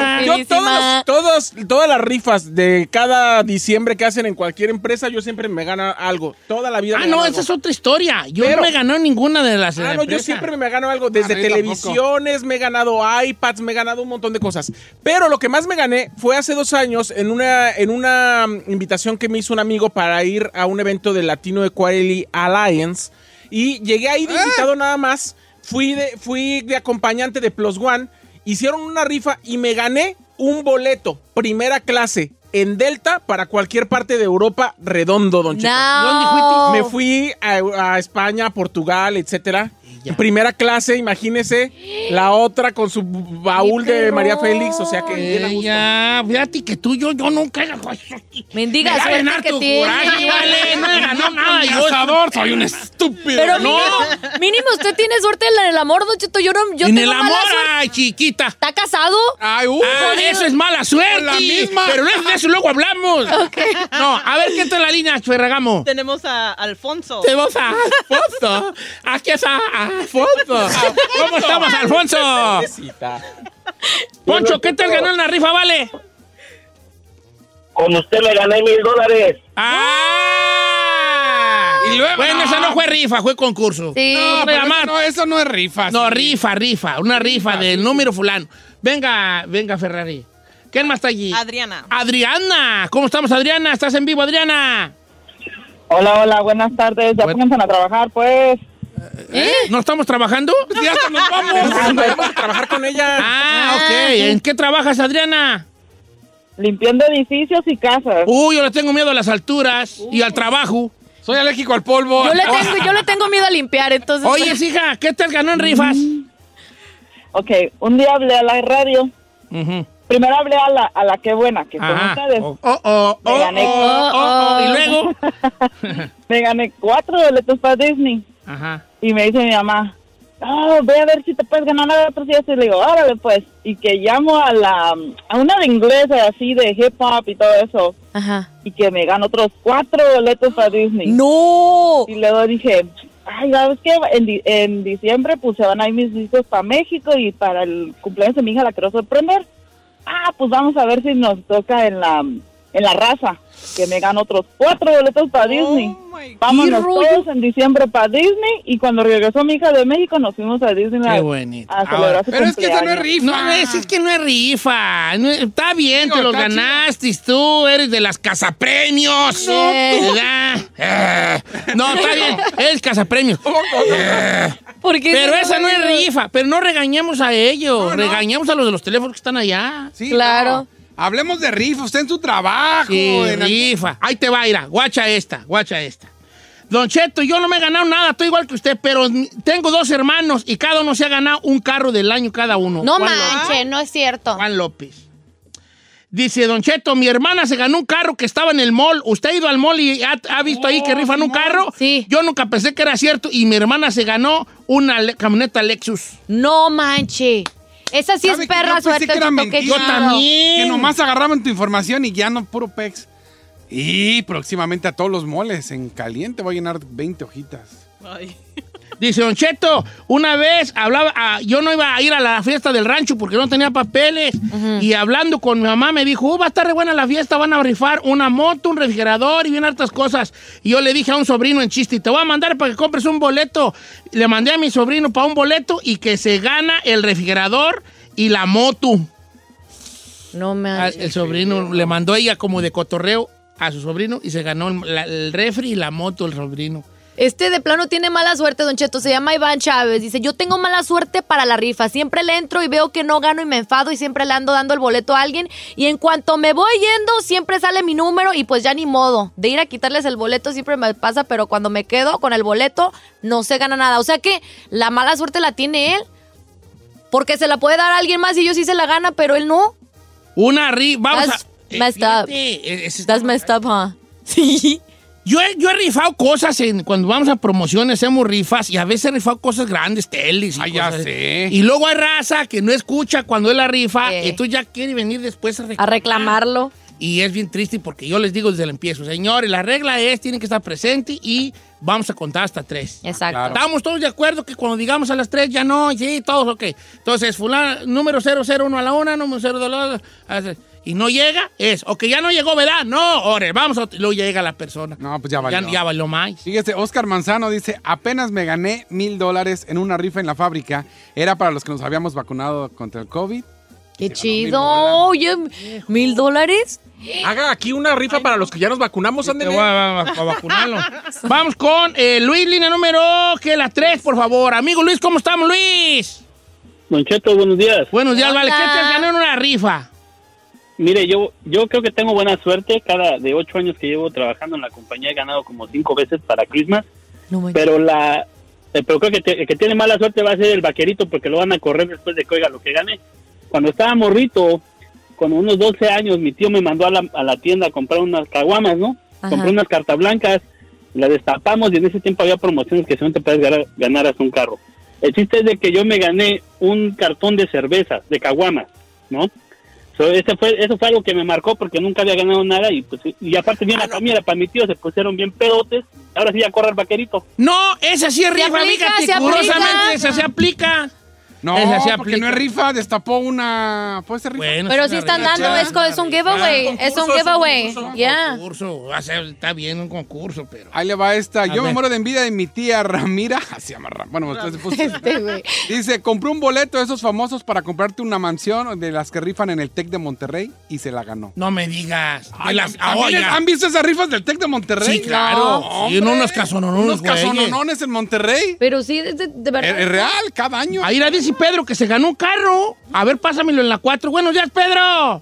todos, todos, todas las rifas de cada diciembre que hacen en cualquier empresa, yo siempre me gano algo. Toda la vida Ah, me no, gano esa es otra historia. Yo Pero- no me ganó ninguna de las Ah, no, yo siempre me gano algo. Desde Ah, televisiones, me he ganado iPads, me he ganado un montón de cosas. Pero lo que más me gané fue hace dos años en una, en una mm, invitación que me hizo un amigo para ir a un evento del Latino Equality Alliance. Y llegué ahí de invitado nada más. Fui de, fui de acompañante de Plus One. Hicieron una rifa y me gané un boleto, primera clase, en Delta para cualquier parte de Europa redondo, don. No. Me fui a, a España, Portugal, etcétera. Primera clase, imagínese, la otra con su baúl ¡Qué de! María Félix, o sea que bien a gusto. Ya, fíjate que tú, yo, yo nunca. Mendiga Me suerte que tu tiene. coraje, vale. No (laughs) ganó nada. Yo soy un estúpido. Pero No. mínimo, mínimo usted tiene suerte en el amor, Don Cheto. Yo, no, yo en tengo el amor, ay, chiquita. ¿Está casado? Ay, uh, Ah, eso es mala suerte. La misma. Pero no es de eso, luego hablamos. No, a ver qué está en la línea, Ferragamo. Tenemos a Alfonso. Tenemos a Alfonso. Aquí está ¿Cómo estamos, Alfonso? Poncho, ¿qué te ganó en la rifa, vale? Con usted me gané mil dólares. ¡Ah! Y luego, bueno, esa no fue rifa, fue concurso. Sí. No, No, pero eso no, eso no es rifa. No, sí. rifa, rifa, una rifa del número fulano. Venga, venga, Ferrari. ¿Quién más está allí? Adriana. Adriana. ¿Cómo estamos, Adriana? ¿Estás en vivo, Adriana? Hola, hola, buenas tardes. Ya comienzan a trabajar, pues. ¿Eh? ¿No estamos trabajando? (laughs) Ya hasta nos vamos. (laughs) Vamos a trabajar con ella. Ah, ok. ¿En qué trabajas, Adriana? Limpiando edificios y casas. Uy, yo le tengo miedo a las alturas y al trabajo. Soy alérgico al polvo. Yo le (laughs) tengo, yo le tengo miedo a limpiar, entonces. Oye, hija, ¿qué te ganó en rifas? Ok, un día hablé a la radio. Primero hablé a la, a la que buena, que son ustedes. Oh, oh, oh, Me oh, gané. oh, oh, oh. Y luego. Me gané cuatro boletos para Disney. Ajá. Y me dice mi mamá, oh, ve a ver si te puedes ganar a otros días. Y le digo, órale, pues. Y que llamo a la a una de inglés, así de hip hop y todo eso. Ajá. Y que me gano otros cuatro boletos para Disney. ¡No! Y luego dije, ay, ¿sabes qué? En, di- en diciembre pues se van a ir mis hijos para México y para el cumpleaños de mi hija la quiero sorprender. Ah, pues vamos a ver si nos toca en la, en la raza, que me gano otros cuatro boletos para Disney. Vámonos rollo? todos en diciembre para Disney y cuando regresó mi hija de México nos fuimos a Disney Qué bonito. a celebrar su Pero es que esa no es rifa. No, es, es que no es rifa. No es- está bien, Digo, te los está chido. ganaste tú. Eres de las cazapremios. ¿Verdad? Eh, No, está bien. Eres cazapremios. Eh, ¿Por qué Pero esa no es rifa. Pero no regañemos a ellos. Regañemos a los de los teléfonos que están allá. Sí, Claro. no. Hablemos de rifa, usted en su trabajo. Sí, en rifa. Ahí te va, Ira. Guacha esta, guacha esta. Don Cheto, yo no me he ganado nada, estoy igual que usted, pero tengo dos hermanos y cada uno se ha ganado un carro del año cada uno. No Juan manche, no es cierto. Juan López. Dice, Don Cheto, mi hermana se ganó un carro que estaba en el mall. ¿Usted ha ido al mall y ha, ha visto ahí que rifan un carro? Sí. Yo nunca pensé que era cierto y mi hermana se ganó una camioneta Lexus. No manche. Esa sí es ¿Sabe que perra yo suerte. que era mentira? Yo también. Que nomás agarraban tu información y ya no puro pex. Y próximamente a todos los moles en caliente voy a llenar 20 hojitas. Ay. Dice Don Cheto, una vez hablaba, ah, yo no iba a ir a la fiesta del rancho porque no tenía papeles. Y hablando con mi mamá me dijo, "Oh, va a estar re buena la fiesta, van a rifar una moto, un refrigerador y bien hartas cosas. Y yo le dije a un sobrino en chiste, te voy a mandar para que compres un boleto. Le mandé a mi sobrino para un boleto y que se gana el refrigerador y la moto. No me Ah, El sobrino le mandó ella como de cotorreo a su sobrino y se ganó el, la- el refri y la moto el sobrino. Este de plano tiene mala suerte, Don Cheto. Se llama Iván Chávez. Dice, yo tengo mala suerte para la rifa. Siempre le entro y veo que no gano y me enfado y siempre le ando dando el boleto a alguien. Y en cuanto me voy yendo, siempre sale mi número y pues ya ni modo. De ir a quitarles el boleto siempre me pasa, pero cuando me quedo con el boleto no se gana nada. O sea que la mala suerte la tiene él. Porque se la puede dar a alguien más y yo sí se la gana, pero él no. Una rifa, vamos That's a... eh, messed up. fíjate, eh, That's messed up, huh? (laughs) Sí. Yo he, yo he rifado cosas en, cuando vamos a promociones, hacemos rifas y a veces he rifado cosas grandes, teles. Y Ah, ya sé. Y luego hay raza que no escucha cuando es la rifa Eh. y tú ya quiere venir después a A reclamar. reclamarlo. Y es bien triste porque yo les digo desde el empiezo, señores, la regla es, tienen que estar presentes y vamos a contar hasta tres. Exacto. Claro. Estamos todos de acuerdo que cuando digamos a las tres ya no, sí, todos, ok. Entonces, fulano, número 001 a la una, número 02 a la a la- y no llega, es, ok, ya no llegó, ¿verdad? No, ore, vamos, a, y luego llega la persona. No, pues ya valió. Ya, ya valió más. Fíjese, Oscar Manzano dice, apenas me gané mil dólares en una rifa en la fábrica. Era para los que nos habíamos vacunado contra el COVID. Qué ganó chido. Oye, ¿mil dólares? Haga aquí una rifa para los que ya nos vacunamos, Te ándele. voy a, a- a vacunarlo. Vamos con eh, Luis, línea número, que la 3, por favor. Amigo Luis, ¿cómo estamos, Luis? Don Cheto, buenos días. Buenos días, Hola. vale. ¿Qué te has ganado en una rifa? Mire, yo yo creo que tengo buena suerte. Cada de ocho años que llevo trabajando en la compañía he ganado como cinco veces para Christmas. No. Pero la eh, pero creo que te- el que tiene mala suerte va a ser el vaquerito porque lo van a correr después de que oiga lo que gane. Cuando estaba morrito, con unos 12 años, mi tío me mandó a la, a la tienda a comprar unas caguamas, ¿no? Ajá. Compré unas cartas blancas, las destapamos y en ese tiempo había promociones que solamente puedes ganar, ganar hasta un carro. El chiste es de que yo me gané un cartón de cervezas, de caguamas, ¿no? So, ese fue, eso fue algo que me marcó porque nunca había ganado nada y pues y aparte vi una comida para mi tío, se pusieron bien pedotes, ahora sí ya corre el vaquerito. No, esa sí es rifa, fíjate, se aplica. se aplica. No, sí porque no es rifa, destapó una... ¿Puede ser rifa? Bueno, Pero sí están dando, es, un giveaway, Ah, es un giveaway, concurso, ya. concurso. Está bien un concurso, pero... Ahí le va esta. A Yo me muero de envidia de mi tía Ramira. (laughs) Así llama Ram- Bueno, usted se puso- Este. Dice, compré un boleto de esos famosos para comprarte una mansión de las que rifan en el TEC de Monterrey y se la ganó. No me digas. Ay, las- ¿también oiga. ¿Han visto esas rifas del TEC de Monterrey? Sí, claro. No, Sí, unos casononones, Unos casononones en Monterrey. Pero sí, de, de- verdad. es real, cada año. Ahí la dice Pedro que se ganó un carro. A ver, pásamelo en la 4. Buenos días, Pedro.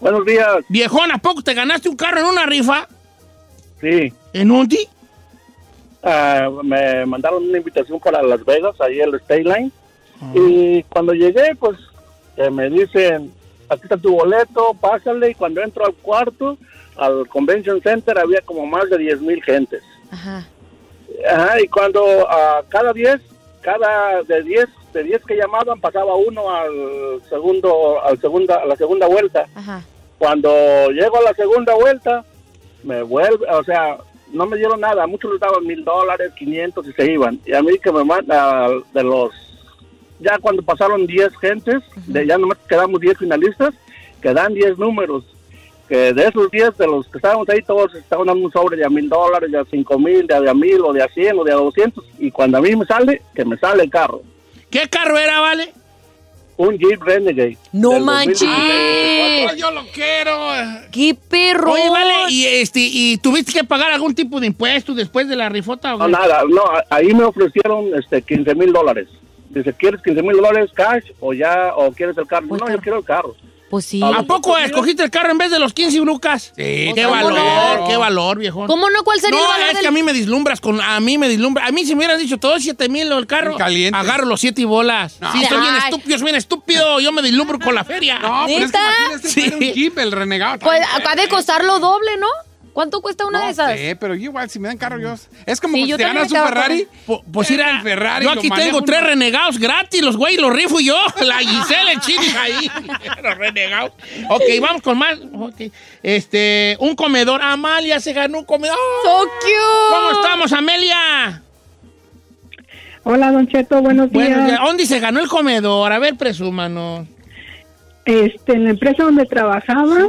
Buenos días. Viejón, ¿a poco te ganaste un carro en una rifa? Sí, ¿En un di? ah, me mandaron una invitación para Las Vegas, ahí el State Line. Y cuando llegué, pues eh, me dicen, aquí está tu boleto, pásale. Y cuando entro al cuarto, al Convention Center, había como más de 10 mil gentes. Ajá. Ajá, y cuando a cada 10, cada de 10, de 10 que llamaban, pasaba uno al segundo, al segunda, a la segunda vuelta. Ajá. Cuando llego a la segunda vuelta, me vuelve, o sea, no me dieron nada. Muchos les daban mil dólares, 500 y se iban. Y a mí que me manda de los, ya cuando pasaron 10 gentes, de, ya nomás quedamos 10 finalistas, quedan 10 números. Que de esos 10, de los que estábamos ahí, todos estaban dando un sobre de a mil dólares, de a cinco mil, de a, mil, o de a 100, o de a 200. Y cuando a mí me sale, que me sale el carro. ¿Qué carro era, vale? Un Jeep Renegade. No manches. 2016. Ay, yo lo quiero. ¡Qué perro! Oye, vale, y, este, ¿y tuviste que pagar algún tipo de impuesto después de la rifota? o No, nada, no, ahí me ofrecieron este 15 mil dólares. Dice, ¿quieres 15 mil dólares cash o ya, o quieres el carro? No, yo quiero el carro. Pues sí. ¿A poco escogiste el carro en vez de los 15 lucas? Sí. Qué ¿Cómo valor, no? qué valor, viejo. ¿Cómo no? ¿Cuál sería No, el valor es del- que a mí me dislumbras con... A mí me dislumbra. A mí si me hubieras dicho todo 7 mil el carro, Caliente. agarro los 7 y bolas. Sí, soy bien estúpido, soy bien estúpido. Yo me dislumbro con la feria. No, pero es que imagínate un Jeep, el renegado. Pues de costar lo doble, ¿no? ¿Cuánto cuesta una no de esas? sé, pero yo igual, si me dan carro, yo... Es como Sí, que yo te ganas un Ferrari. Po- Pues mira, el Ferrari, yo aquí tengo uno. tres renegados gratis, los güey los rifo yo. (laughs) La Giselle, el chino ahí. (laughs) los renegados. Ok, vamos con más. Ok. Este, un comedor. Amalia se ganó un comedor. ¡So cute! ¿Cómo estamos, Amelia? Hola, Don Cheto, buenos días. Bueno, ya, ¿dónde se ganó el comedor? A ver, presúmanos. Este, en la empresa donde trabajaba,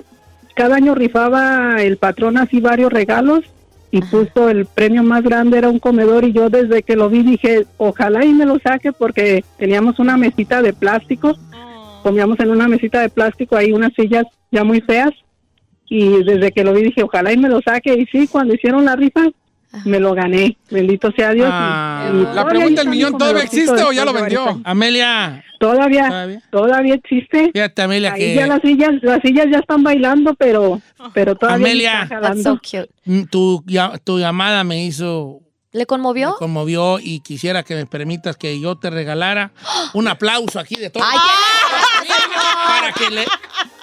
cada año rifaba el patrón así varios regalos y puso el premio más grande era un comedor y yo desde que lo vi dije, ojalá y me lo saque porque teníamos una mesita de plástico, comíamos en una mesita de plástico ahí unas sillas ya muy feas y desde que lo vi dije, ojalá y me lo saque y sí, cuando hicieron la rifa me lo gané, bendito sea Dios. Ah. y La pregunta del millón, ¿todavía existe o ya lo vendió? Amelia, Todavía, ¿Todavía? todavía existe. fíjate, Amelia, Ahí que ya las sillas, las sillas ya están bailando, pero, pero todavía Amelia. está That's jalando. so cute. mm, tu, ya- tu llamada me hizo ¿Le conmovió? me conmovió y quisiera que me permitas que yo te regalara (gasps) un aplauso aquí de todo. ¡Ay, Para que le...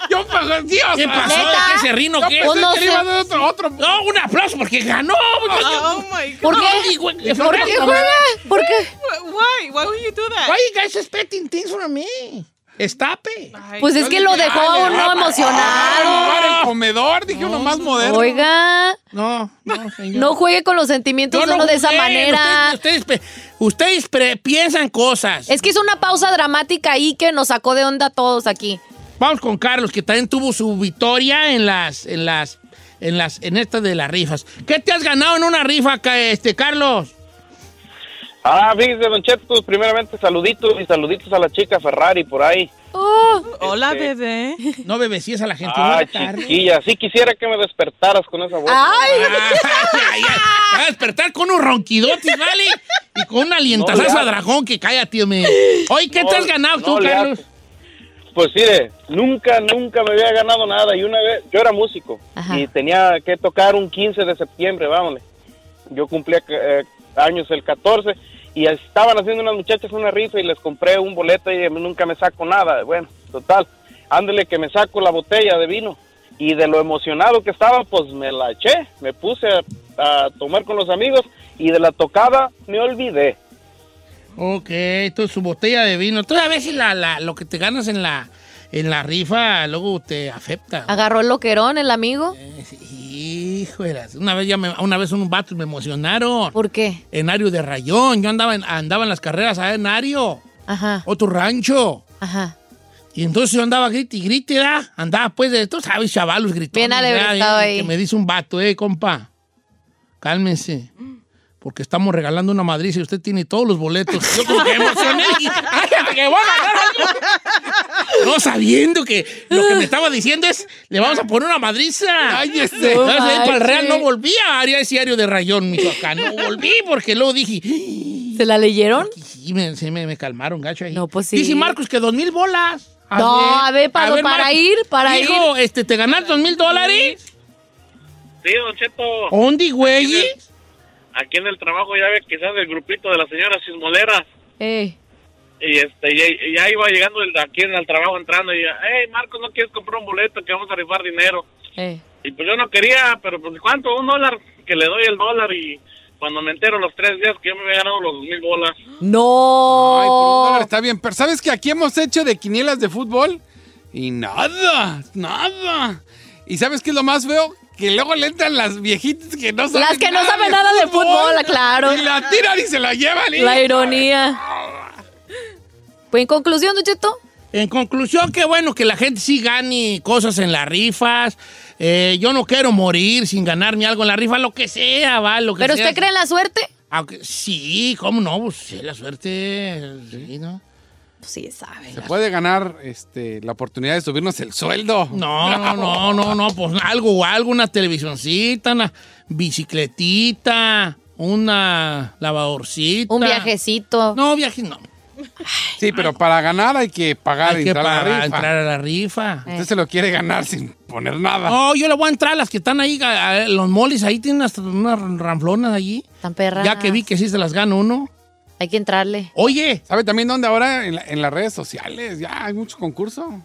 Yo, pues, Dios. ¿Qué pasó? ¿Qué se rino? ¿Qué? pensé no que iba a dar otro, otro. No, un aplauso porque ganó. Oh my God. ¿Por qué? ¿Por qué no, juega? ¿Por qué? Why? Why would you do that? Why you guys expecting things from me? Estape. Ay, Pues es que lo dejó a uno emocionado. el comedor, dije uno más moderno. Oiga, No, no, señor. no juegue con los sentimientos Yo de no uno de esa jugué. manera. Ustedes, ustedes, pe- ustedes pre- piensan cosas. Es que es una pausa dramática ahí que nos sacó de onda a todos aquí. Vamos con Carlos, que también tuvo su victoria en las, en las, en las, en estas de las rifas. ¿Qué te has ganado en una rifa, este, Carlos? Ah, fíjese, Don Cheto, primeramente saluditos y saluditos a la chica Ferrari por ahí. Oh, Hola, Este- bebé. No bebecías a la gente. Ah, chiquilla, sí quisiera que me despertaras con esa voz. ay, Ay, ay, ay. A despertar con un ronquidotis, ¿vale? Y con una alientazaza No, a dragón que cállate, me. Oye, ¿qué No, te has ganado no tú, Carlos? hace. Pues mire, nunca, nunca me había ganado nada. Y una vez, yo era músico Ajá. y tenía que tocar un 15 de septiembre, vámonos. Yo cumplía eh, años el 14 y estaban haciendo unas muchachas una rifa y les compré un boleto y nunca me saco nada. Bueno, total, ándele que me saco la botella de vino y de lo emocionado que estaba, pues me la eché, me puse a, a tomar con los amigos y de la tocada me olvidé. Ok, esto es su botella de vino. Tú a veces la, la- lo que te ganas en la en la rifa luego te afecta. Agarró el loquerón el amigo. Hijo, una vez ya me- una vez un vatos me emocionaron. ¿Por qué? En Ario de Rayón. Yo andaba en, andaba en las carreras allá en Ario. Ajá. Otro rancho. Ajá. Y entonces yo andaba grite y grite, ¿verdad? Andaba pues de, tú sabes, chavalos gritando. Bien alebrestado ahí. Que me dice un vato, eh, compa. Cálmense. Porque estamos regalando una madriza y usted tiene todos los boletos. Yo como que emocioné y "Ay, que voy a ganar algo". No sabiendo que lo que me estaba diciendo es, le vamos a poner una madriza. Cállese. No ahí para el Real no volví a área ese diario de Rayón, Michoacán. No volví porque luego dije, ¿Se la leyeron? sí, me, sí, me, me calmaron, gacho ahí. No, pues sí. Dice Marcos que dos mil bolas. No, a ver, para- para ir, para Hijo, este, ¿te ganas dos mil dólares? Sí, Don Cheto. ¿Dónde, güey? Aquí en el trabajo ya ve quizás el grupito de la señora Cismolera. Eh. Y este, ya, ya iba llegando el aquí en el trabajo entrando y hey Marcos, ¿no quieres comprar un boleto que vamos a rifar dinero? Y pues yo no quería, pero pues ¿cuánto? Un dólar, que le doy el dólar y cuando me entero los tres días que yo me había ganado los dos mil bolas. No. Ay, por un dólar está bien. Pero ¿sabes que aquí hemos hecho de quinielas de fútbol? Y nada, nada. ¿Y sabes qué es lo más feo? Que luego le entran las viejitas que no saben Las que no saben nada de fútbol, claro. Y la tiran y se la llevan. y- La ironía. Pues en conclusión, Don Cheto. En conclusión, qué bueno que la gente sí gane cosas en las rifas. Eh, yo no quiero morir sin ganarme algo en la rifa, lo que sea, va, lo que ¿Pero sea. usted cree en la suerte? Aunque- sí, ¿cómo no? Pues sí, la suerte. Sí, ¿no? Pues sí, sabe. Se puede ganar este, la oportunidad de subirnos el sueldo. No, (laughs) no, no, no, no, pues algo, algo, una televisioncita, una bicicletita, una lavadorcita. Un viajecito. No, viaje no. Sí, pero para ganar hay que pagar Hay y que entrar a la rifa. entrar a la rifa. Usted se lo quiere ganar sin poner nada. No, yo le voy a entrar a las que están ahí, a- a los moles, ahí tienen unas, unas ranflonas allí. Tan perras. Ya que vi que sí se las gana uno. Hay que entrarle. Oye. ¿Sabe también dónde ahora? En, la- en las redes sociales. Ya hay mucho concurso.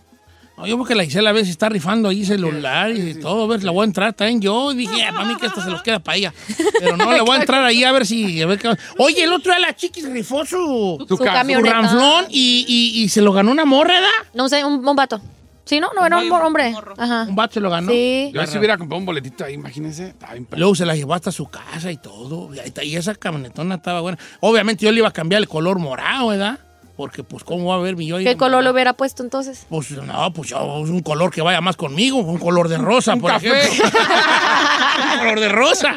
No, yo porque la Gisela a veces está rifando ahí celular y todo, a ver, la voy a entrar también yo. Y dije, "Ah, para mí que esto se los queda para ella. Pero no, le voy a (laughs) entrar ahí a ver si... a ver qué- Oye, el otro día la chiquis rifó su, Su camioneta. ranflón y, y- y se lo ganó una morra, ¿verdad? No sé, un, un vato. Sí, no, no era un hombre. Ajá. Un vato se lo ganó. Sí. Yo si hubiera comprado un boletito ahí, imagínense. Luego se la llevó hasta su casa y todo. Y, esa camionetona estaba buena. Obviamente yo le iba a cambiar el color morado, ¿verdad? Porque, pues, ¿cómo va a ver mi yo? ¿Qué color le hubiera puesto entonces? Pues, no, pues yo, un color que vaya más conmigo. Un color de rosa, por café. ejemplo. (laughs) un color de rosa.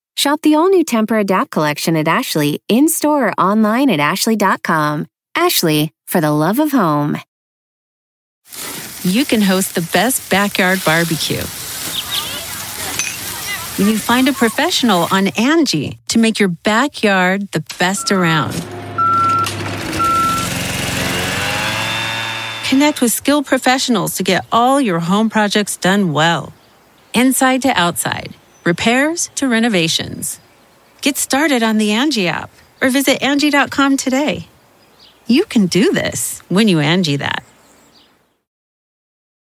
Shop the all new Temper Adapt collection at Ashley in store or online at ashley.com. Ashley, for the love of home. you can host the best backyard barbecue. When you find a professional on Angie to make your backyard the best around. Connect with skilled professionals to get all your home projects done well. Inside to outside, repairs to renovations. Get started on the Angie app or visit Angie.com today. You can do this when you Angie that.